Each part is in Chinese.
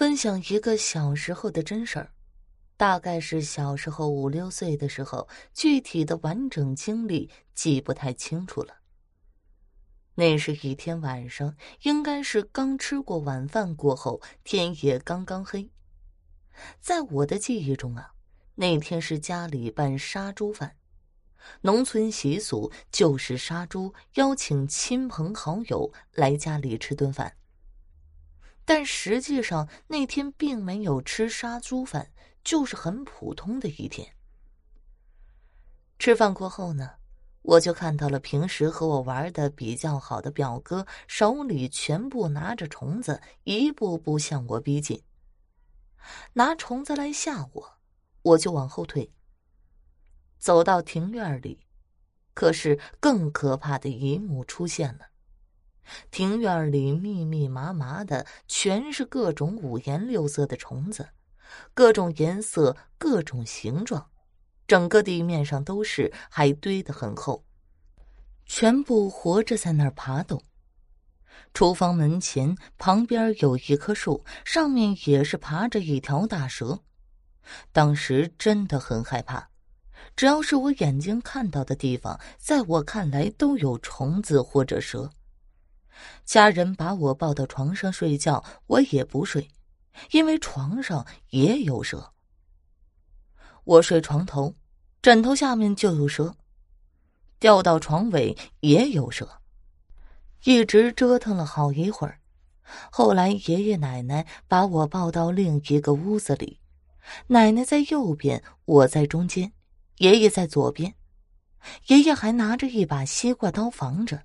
分享一个小时候的真事儿，大概是小时候五六岁的时候，具体的完整经历记不太清楚了。那是一天晚上，应该是刚吃过晚饭过后，天也刚刚黑。在我的记忆中啊，那天是家里办杀猪饭，农村习俗就是杀猪，邀请亲朋好友来家里吃顿饭。但实际上那天并没有吃杀猪饭，就是很普通的一天。吃饭过后呢，我就看到了平时和我玩的比较好的表哥手里全部拿着虫子，一步步向我逼近。拿虫子来吓我，我就往后退。走到庭院里，可是更可怕的一幕出现了。庭院里密密麻麻的，全是各种五颜六色的虫子，各种颜色、各种形状，整个地面上都是，还堆得很厚，全部活着在那儿爬动。厨房门前旁边有一棵树，上面也是爬着一条大蛇。当时真的很害怕，只要是我眼睛看到的地方，在我看来都有虫子或者蛇。家人把我抱到床上睡觉，我也不睡，因为床上也有蛇。我睡床头，枕头下面就有蛇；掉到床尾也有蛇，一直折腾了好一会儿。后来爷爷奶奶把我抱到另一个屋子里，奶奶在右边，我在中间，爷爷在左边，爷爷还拿着一把西瓜刀防着。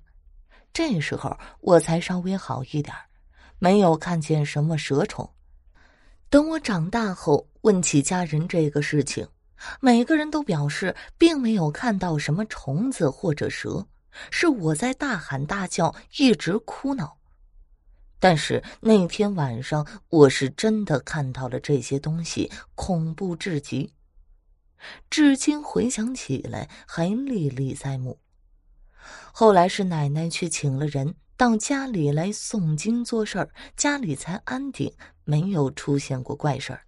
这时候我才稍微好一点没有看见什么蛇虫。等我长大后问起家人这个事情，每个人都表示并没有看到什么虫子或者蛇，是我在大喊大叫，一直哭闹。但是那天晚上我是真的看到了这些东西，恐怖至极，至今回想起来还历历在目。后来是奶奶去请了人到家里来诵经做事儿，家里才安定，没有出现过怪事儿。